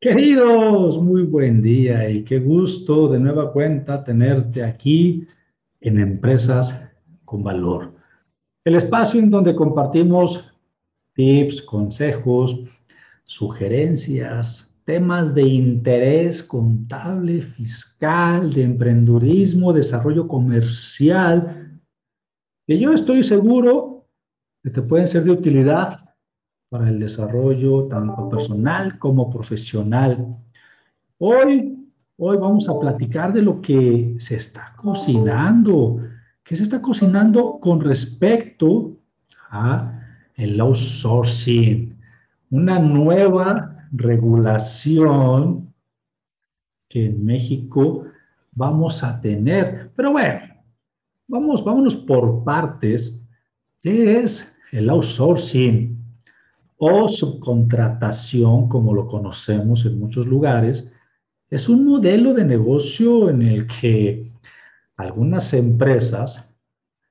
Queridos, muy buen día y qué gusto de nueva cuenta tenerte aquí en Empresas con Valor. El espacio en donde compartimos tips, consejos, sugerencias, temas de interés contable, fiscal, de emprendurismo, desarrollo comercial, que yo estoy seguro que te pueden ser de utilidad para el desarrollo tanto personal como profesional. Hoy, hoy vamos a platicar de lo que se está cocinando, que se está cocinando con respecto a el outsourcing, una nueva regulación que en México vamos a tener. Pero bueno, vamos, vámonos por partes. ¿Qué es el outsourcing? O subcontratación, como lo conocemos en muchos lugares, es un modelo de negocio en el que algunas empresas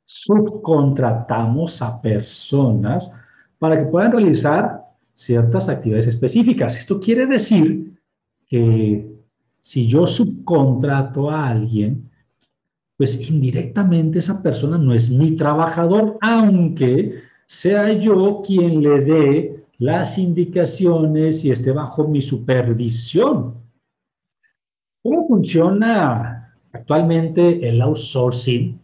subcontratamos a personas para que puedan realizar ciertas actividades específicas. Esto quiere decir que si yo subcontrato a alguien, pues indirectamente esa persona no es mi trabajador, aunque sea yo quien le dé las indicaciones y esté bajo mi supervisión. ¿Cómo funciona actualmente el outsourcing?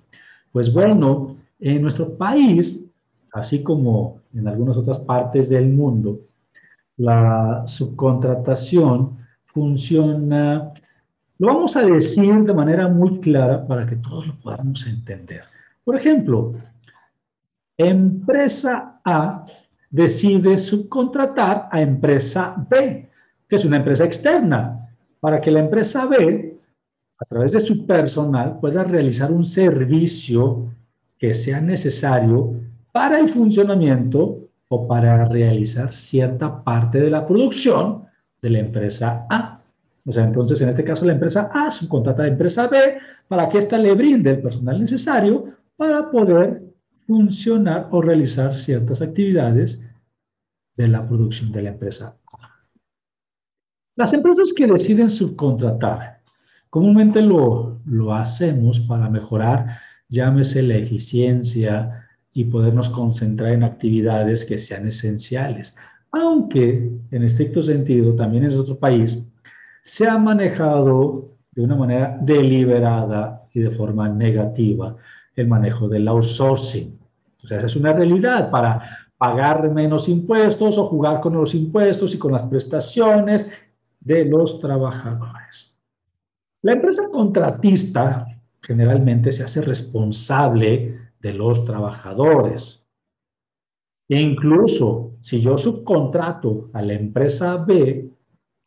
Pues bueno, en nuestro país, así como en algunas otras partes del mundo, la subcontratación funciona, lo vamos a decir de manera muy clara para que todos lo podamos entender. Por ejemplo, empresa A decide subcontratar a empresa B, que es una empresa externa, para que la empresa B, a través de su personal, pueda realizar un servicio que sea necesario para el funcionamiento o para realizar cierta parte de la producción de la empresa A. O sea, entonces, en este caso, la empresa A subcontrata a la empresa B para que ésta le brinde el personal necesario para poder funcionar o realizar ciertas actividades de la producción de la empresa. Las empresas que deciden subcontratar, comúnmente lo, lo hacemos para mejorar, llámese la eficiencia y podernos concentrar en actividades que sean esenciales. Aunque en estricto sentido, también en otro país, se ha manejado de una manera deliberada y de forma negativa el manejo del outsourcing. O sea, es una realidad para pagar menos impuestos o jugar con los impuestos y con las prestaciones de los trabajadores. La empresa contratista generalmente se hace responsable de los trabajadores. E incluso si yo subcontrato a la empresa B,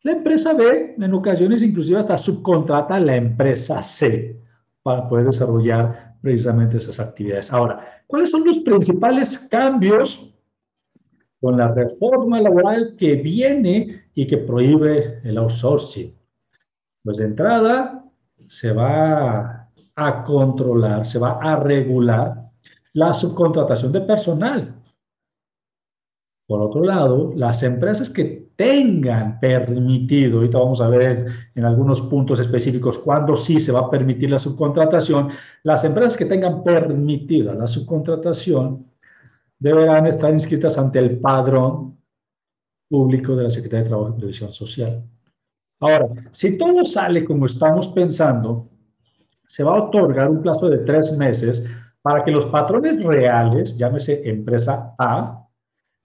la empresa B en ocasiones inclusive hasta subcontrata a la empresa C para poder desarrollar precisamente esas actividades. Ahora, ¿cuáles son los principales cambios con la reforma laboral que viene y que prohíbe el outsourcing? Pues de entrada se va a controlar, se va a regular la subcontratación de personal. Por otro lado, las empresas que tengan permitido, ahorita vamos a ver en, algunos puntos específicos cuándo sí se va a permitir la subcontratación, las empresas que tengan permitida la subcontratación deberán estar inscritas ante el padrón público de la Secretaría de Trabajo y Previsión Social. Ahora, si todo sale como estamos pensando, se va a otorgar un plazo de tres meses para que los patrones reales, llámese empresa A,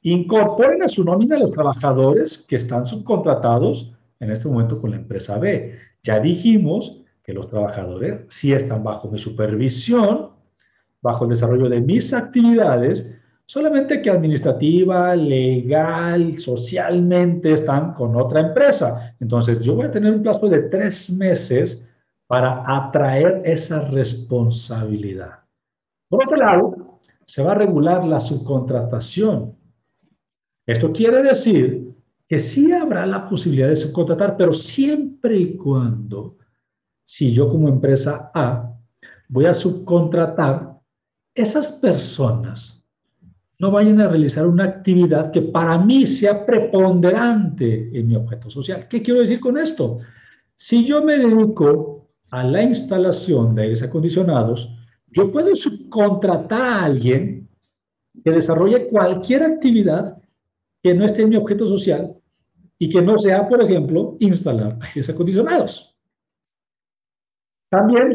incorporen a su nómina a los trabajadores que están subcontratados en este momento con la empresa B. Ya dijimos que los trabajadores sí están bajo mi supervisión, bajo el desarrollo de mis actividades, solamente que administrativa, legal, socialmente están con otra empresa. Entonces, yo voy a tener un plazo de tres meses para atraer esa responsabilidad. Por otro lado, se va a regular la subcontratación. Esto quiere decir que sí habrá la posibilidad de subcontratar, pero siempre y cuando, si yo como empresa A voy a subcontratar, esas personas no vayan a realizar una actividad que para mí sea preponderante en mi objeto social. ¿Qué quiero decir con esto? Si yo me dedico a la instalación de aires acondicionados, yo puedo subcontratar a alguien que desarrolle cualquier actividad que no esté en mi objeto social y que no sea, por ejemplo, instalar aires acondicionados. También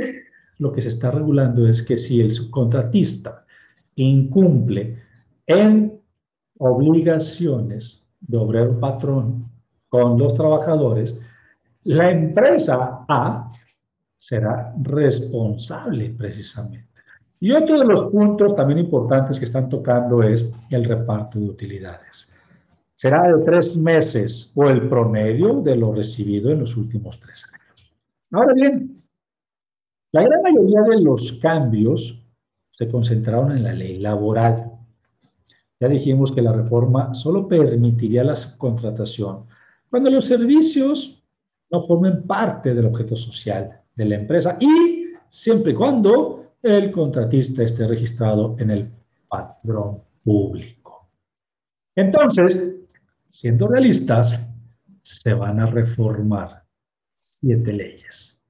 lo que se está regulando es que si el subcontratista incumple en obligaciones de obrero patrón con los trabajadores, la empresa A será responsable precisamente. Y otro de los puntos también importantes que están tocando es el reparto de utilidades. Será de tres meses o el promedio de lo recibido en los últimos tres años. Ahora bien, la gran mayoría de los cambios se concentraron en la ley laboral. Ya dijimos que la reforma solo permitiría la subcontratación cuando los servicios no formen parte del objeto social de la empresa y siempre y cuando el contratista esté registrado en el patrón público. Entonces, siendo realistas, se van a reformar siete leyes.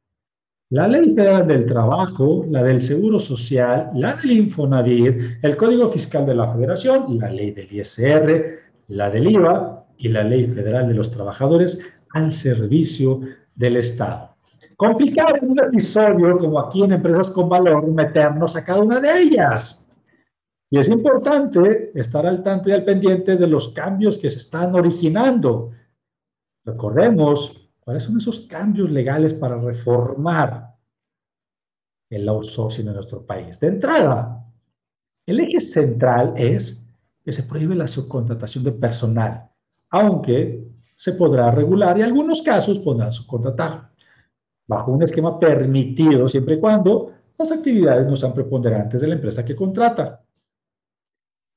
La Ley Federal del Trabajo, la del Seguro Social, la del Infonavit, el Código Fiscal de la Federación, la Ley del ISR, la del IVA y la Ley Federal de los Trabajadores al servicio del Estado. Complicado un episodio como aquí en Empresas con Valor meternos a cada una de ellas. Y es importante estar al tanto y al pendiente de los cambios que se están originando. Recordemos ¿Cuáles son esos cambios legales para reformar el outsourcing en nuestro país? De entrada, el eje central es que se prohíbe la subcontratación de personal, aunque se podrá regular y en algunos casos podrán subcontratar, bajo un esquema permitido siempre y cuando las actividades no sean preponderantes de la empresa que contrata.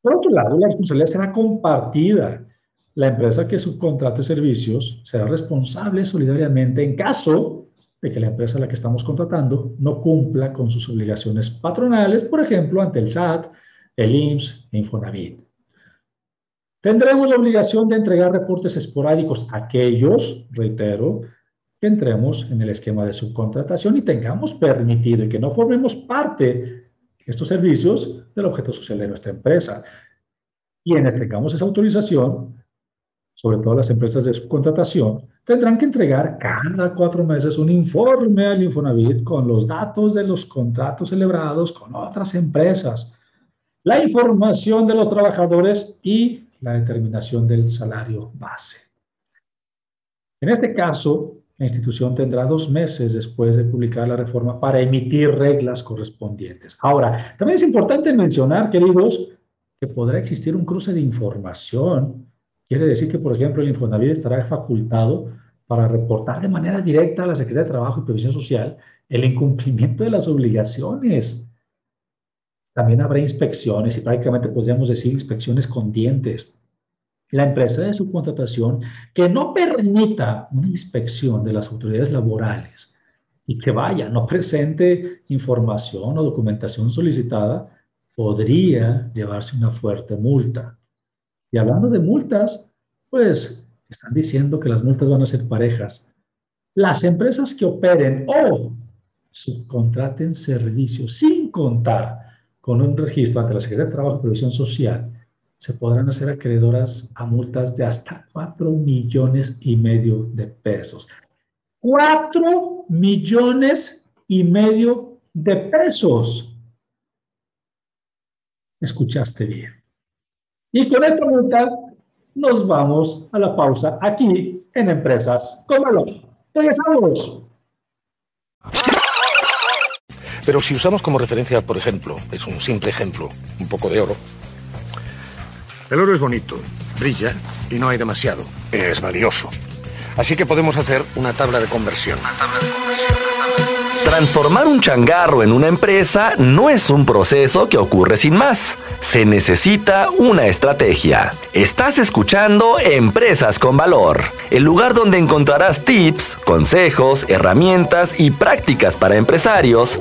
Por otro lado, la responsabilidad será compartida la empresa que subcontrate servicios será responsable solidariamente en caso de que la empresa a la que estamos contratando no cumpla con sus obligaciones patronales, por ejemplo, ante el SAT, el IMSS e Infonavit. Tendremos la obligación de entregar reportes esporádicos aquellos, reitero, que entremos en el esquema de subcontratación y tengamos permitido y que no formemos parte estos servicios del objeto social de nuestra empresa. Quienes tengamos esa autorización sobre todo las empresas de subcontratación, tendrán que entregar cada cuatro meses un informe al Infonavit con los datos de los contratos celebrados con otras empresas, la información de los trabajadores y la determinación del salario base. En este caso, la institución tendrá dos meses después de publicar la reforma para emitir reglas correspondientes. Ahora, también es importante mencionar, queridos, que podrá existir un cruce de información Quiere decir que, por ejemplo, el Infonavit estará facultado para reportar de manera directa a la Secretaría de Trabajo y Previsión Social el incumplimiento de las obligaciones. También habrá inspecciones y prácticamente podríamos decir inspecciones con dientes. La empresa de subcontratación que no permita una inspección de las autoridades laborales y que vaya, no presente información o documentación solicitada, podría llevarse una fuerte multa. Y hablando de multas, pues están diciendo que las multas van a ser parejas. Las empresas que operen o subcontraten servicios sin contar con un registro ante la Secretaría de Trabajo y Previsión Social se podrán hacer acreedoras a multas de hasta 4 millones y medio de pesos. 4 millones y medio de pesos. Escuchaste bien. Y con esta multa nos vamos a la pausa aquí en Empresas con Valor. Regresamos. Pero si usamos como referencia, por ejemplo, es un simple ejemplo, un poco de oro, el oro es bonito, brilla y no hay demasiado. Es valioso. Así que podemos hacer una tabla de conversión. Transformar un changarro en una empresa no es un proceso que ocurre sin más. Se necesita una estrategia. Estás escuchando Empresas con Valor, el lugar donde encontrarás tips, consejos, herramientas y prácticas para empresarios,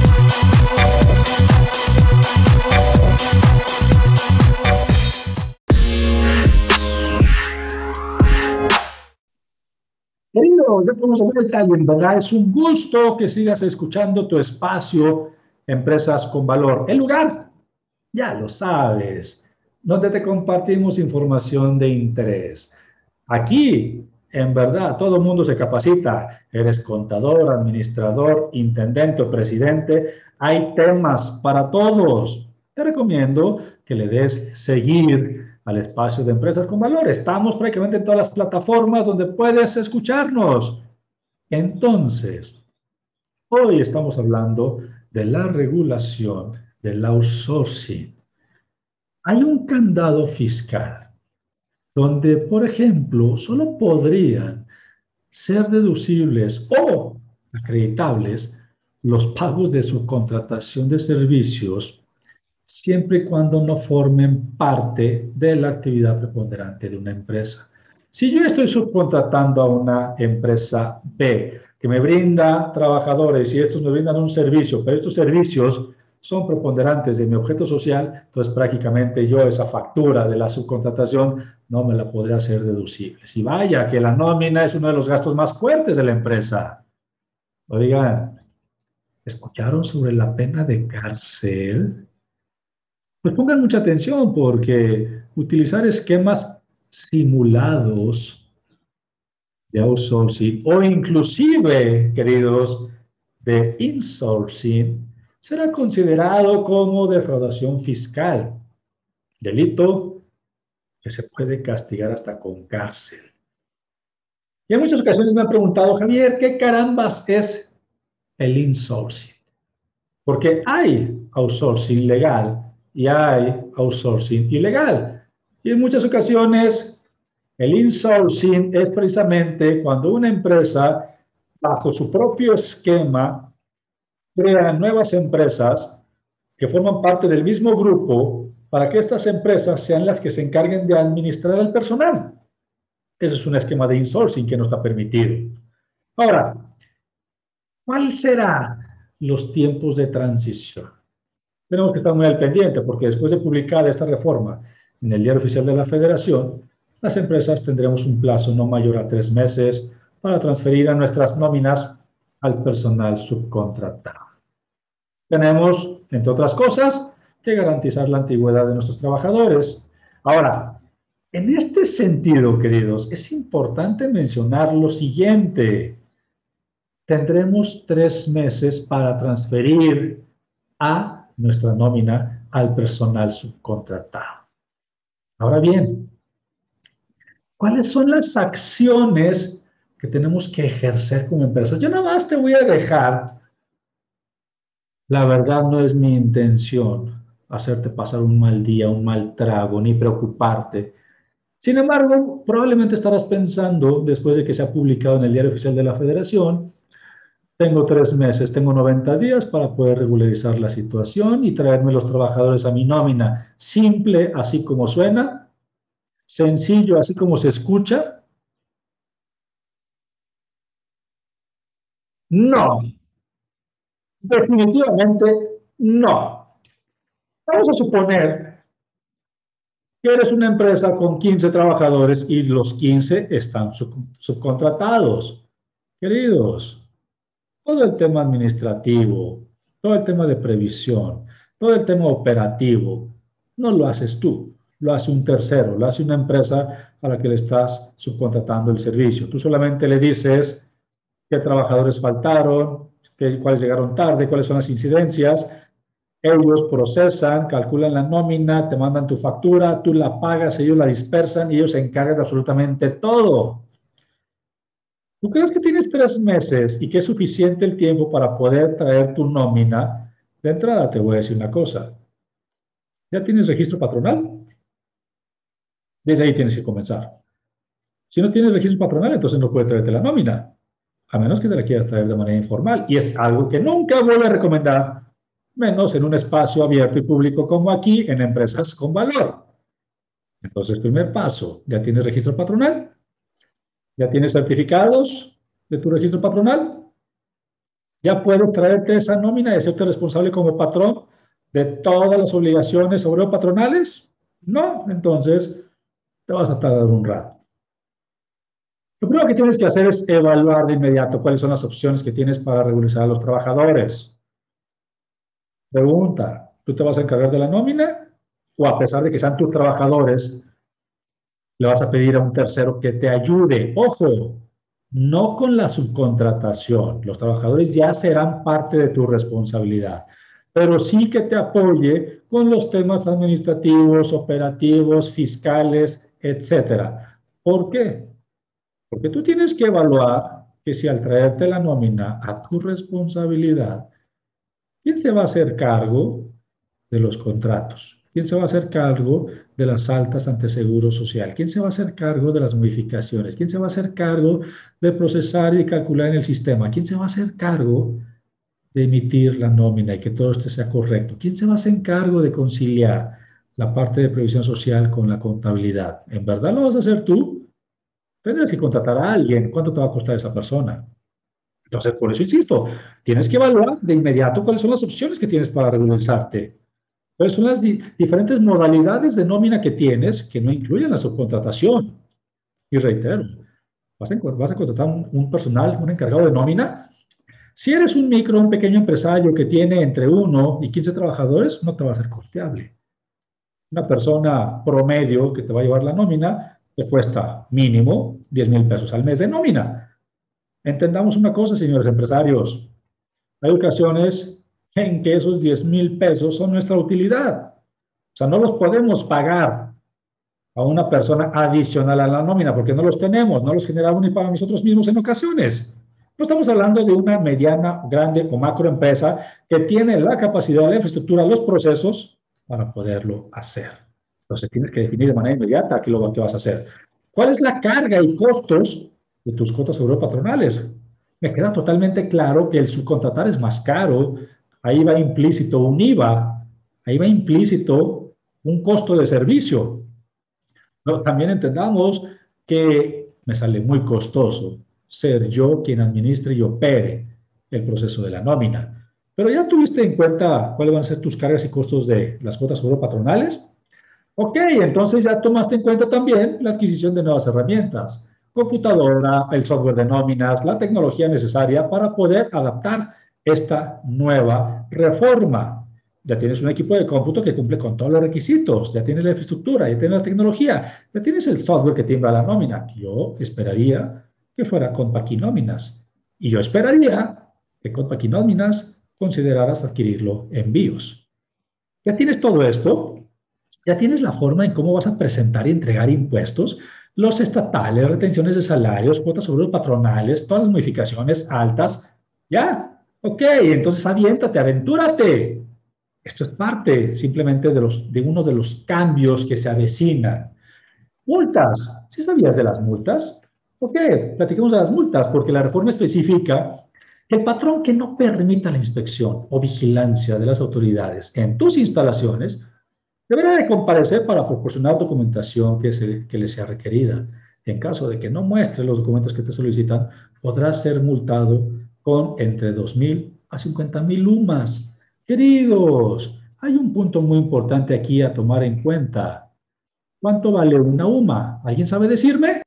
Querido, ya estamos de vuelta y en verdad es un gusto que sigas escuchando tu espacio Empresas con Valor. El lugar, ya lo sabes, donde te compartimos información de interés. Aquí en verdad, todo el mundo se capacita. Eres contador, administrador, intendente o presidente. Hay temas para todos. Te recomiendo que le des seguir al espacio de Empresas con Valor. Estamos prácticamente en todas las plataformas donde puedes escucharnos. Entonces, hoy estamos hablando de la regulación del outsourcing. Hay un candado fiscal donde, por ejemplo, solo podrían ser deducibles o acreditables los pagos de subcontratación de servicios siempre y cuando no formen parte de la actividad preponderante de una empresa. Si yo estoy subcontratando a una empresa B que me brinda trabajadores y estos me brindan un servicio, pero estos servicios son preponderantes de mi objeto social, entonces prácticamente yo esa factura de la subcontratación no me la podré hacer deducible. Si vaya, que la nómina es uno de los gastos más fuertes de la empresa. Oigan, ¿escucharon sobre la pena de cárcel? Pues pongan mucha atención porque utilizar esquemas simulados de outsourcing o inclusive, queridos, de insourcing será considerado como defraudación fiscal, delito que se puede castigar hasta con cárcel. Y en muchas ocasiones me han preguntado, Javier, ¿qué carambas es el insourcing? Porque hay outsourcing legal y hay outsourcing ilegal. Y en muchas ocasiones el insourcing es precisamente cuando una empresa, bajo su propio esquema, crean nuevas empresas que forman parte del mismo grupo para que estas empresas sean las que se encarguen de administrar el personal. Ese es un esquema de insourcing que no está permitido. Ahora, ¿cuál será los tiempos de transición? Tenemos que estar muy al pendiente porque después de publicar esta reforma en el Diario Oficial de la Federación, las empresas tendremos un plazo no mayor a tres meses para transferir a nuestras nóminas al personal subcontratado. Tenemos, entre otras cosas, que garantizar la antigüedad de nuestros trabajadores. Ahora, en este sentido, queridos, es importante mencionar lo siguiente. Tendremos tres meses para transferir a nuestra nómina al personal subcontratado. Ahora bien, ¿cuáles son las acciones que tenemos que ejercer como empresas? Yo nada más te voy a dejar, la verdad no es mi intención hacerte pasar un mal día, un mal trago, ni preocuparte. Sin embargo, probablemente estarás pensando, después de que se ha publicado en el Diario Oficial de la Federación, tengo tres meses, tengo 90 días para poder regularizar la situación y traerme los trabajadores a mi nómina. Simple, así como suena, sencillo, así como se escucha, No. Definitivamente no. Vamos a suponer que eres una empresa con 15 trabajadores y los 15 están subcontratados. Queridos, todo el tema administrativo, todo el tema de previsión, todo el tema operativo, no lo haces tú, lo hace un tercero, lo hace una empresa a la que le estás subcontratando el servicio. Tú solamente le dices qué trabajadores faltaron, qué, cuáles llegaron tarde, cuáles son las incidencias, ellos procesan, calculan la nómina, te mandan tu factura, tú la pagas, ellos la dispersan y ellos se encargan de absolutamente todo. ¿Tú crees que tienes tres meses y que es suficiente el tiempo para poder traer tu nómina? De entrada te voy a decir una cosa. ¿Ya tienes registro patronal? Desde ahí tienes que comenzar. Si no tienes registro patronal, entonces no puedes traerte la nómina, a menos que te la quieras traer de manera informal. Y es algo que nunca voy a recomendar menos en un espacio abierto y público como aquí, en empresas con valor. Entonces, primer paso, ¿ya tienes registro patronal? ¿Ya tienes certificados de tu registro patronal? ¿Ya puedes traerte esa nómina y hacerte responsable como patrón de todas las obligaciones sobre patronales? No, entonces te vas a tardar un rato. Lo primero que tienes que hacer es evaluar de inmediato cuáles son las opciones que tienes para regularizar a los trabajadores. Pregunta, ¿tú te vas a encargar de la nómina? ¿O a pesar de que sean tus trabajadores, le vas a pedir a un tercero que te ayude? Ojo, no con la subcontratación. Los trabajadores ya serán parte de tu responsabilidad, pero sí que te apoye con los temas administrativos, operativos, fiscales, etcétera. ¿Por qué? Porque tú tienes que evaluar que si al traerte la nómina a tu responsabilidad, ¿Quién se va a hacer cargo de los contratos? ¿Quién se va a hacer cargo de las altas ante seguro social? ¿Quién se va a hacer cargo de las modificaciones? ¿Quién se va a hacer cargo de procesar y calcular en el sistema? ¿Quién se va a hacer cargo de emitir la nómina y que todo esto sea correcto? ¿Quién se va a hacer cargo de conciliar la parte de previsión social con la contabilidad? ¿En verdad lo vas a hacer tú? Tendrás que contratar a alguien. ¿Cuánto te va a costar esa persona? Entonces, por eso insisto, tienes que evaluar de inmediato cuáles son las opciones que tienes para regularizarte. Cuáles son las diferentes modalidades de nómina que tienes que no incluyen la subcontratación. Y reitero, vas a, vas a contratar un, un, personal, un encargado de nómina. Si eres un micro, un pequeño empresario que tiene entre 1 y 15 trabajadores, no te va a ser costeable. Una persona promedio que te va a llevar la nómina te cuesta mínimo 10 mil pesos al mes de nómina. Entendamos una cosa, señores empresarios. Hay ocasiones en que esos 10 mil pesos son nuestra utilidad. O sea, no los podemos pagar a una persona adicional a la nómina porque no los tenemos, no los generamos ni para nosotros mismos en ocasiones. No estamos hablando de una mediana, grande o macro empresa que tiene la capacidad, la infraestructura, los procesos para poderlo hacer. Entonces tienes que definir de manera inmediata qué es lo que vas a hacer. ¿Cuál es la carga y costos de tus cuotas patronales. Me queda totalmente claro que el subcontratar es más caro, ahí va implícito un IVA, ahí va implícito un costo de servicio. también entendamos que me sale muy costoso ser yo quien administre y opere el proceso de la nómina. Pero ya tuviste en cuenta cuáles van a ser tus cargas y costos de las cuotas patronales. Ok, entonces ya tomaste en cuenta también la adquisición de nuevas herramientas computadora, el software de nóminas, la tecnología necesaria para poder adaptar esta nueva reforma. Ya tienes un equipo de cómputo que cumple con todos los requisitos, ya tienes la infraestructura, ya tienes la tecnología, ya tienes el software que timbra la nómina. Yo esperaría que fuera con Paquinóminas. Y yo esperaría que con Paquinóminas consideraras adquirirlo en BIOS. Ya tienes todo esto, ya tienes la forma en cómo vas a presentar y entregar impuestos, los estatales, retenciones de salarios, cuotas sobre los patronales, todas las modificaciones altas. Ya, ok, entonces aviéntate, aventúrate. Esto es parte simplemente de, los, de uno de los cambios que se avecinan. Multas. ¿Sí sabías de las multas? Ok, platiquemos de las multas, porque la reforma especifica que el patrón que no permita la inspección o vigilancia de las autoridades en tus instalaciones deberá de comparecer para proporcionar documentación que, se, que le sea requerida. En caso de que no muestre los documentos que te solicitan, podrá ser multado con entre 2.000 a 50.000 lumas. Queridos, hay un punto muy importante aquí a tomar en cuenta. ¿Cuánto vale una UMA? ¿Alguien sabe decirme?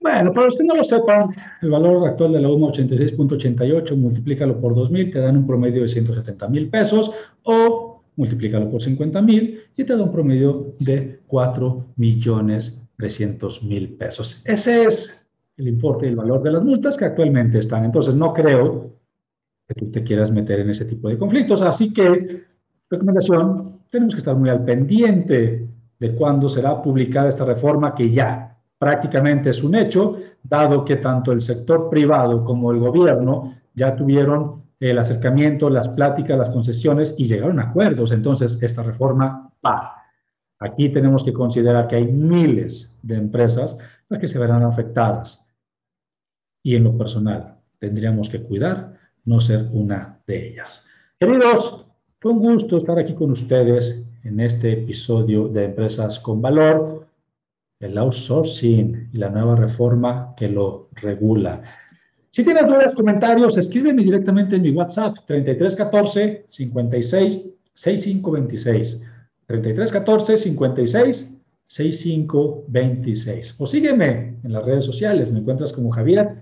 Bueno, para los que no lo sepan, el valor actual de la UMA 86.88, multiplícalo por 2.000, te dan un promedio de 170 mil pesos o multiplícalo por 50 mil y te da un promedio de 4 millones 300 mil pesos. Ese es el importe y el valor de las multas que actualmente están. Entonces, no creo que tú te quieras meter en ese tipo de conflictos. Así que, recomendación, tenemos que estar muy al pendiente de cuándo será publicada esta reforma que ya prácticamente es un hecho, dado que tanto el sector privado como el gobierno ya tuvieron el acercamiento, las pláticas, las concesiones y llegaron a acuerdos. Entonces, esta reforma va. Aquí tenemos que considerar que hay miles de empresas las que se verán afectadas. Y en lo personal, tendríamos que cuidar no ser una de ellas. Queridos, fue un gusto estar aquí con ustedes en este episodio de Empresas con Valor el outsourcing y la nueva reforma que lo regula. Si tienes dudas, comentarios, escríbeme directamente en mi WhatsApp 3314 56 6526. 3314 56 6526. O sígueme en las redes sociales, me encuentras como Javier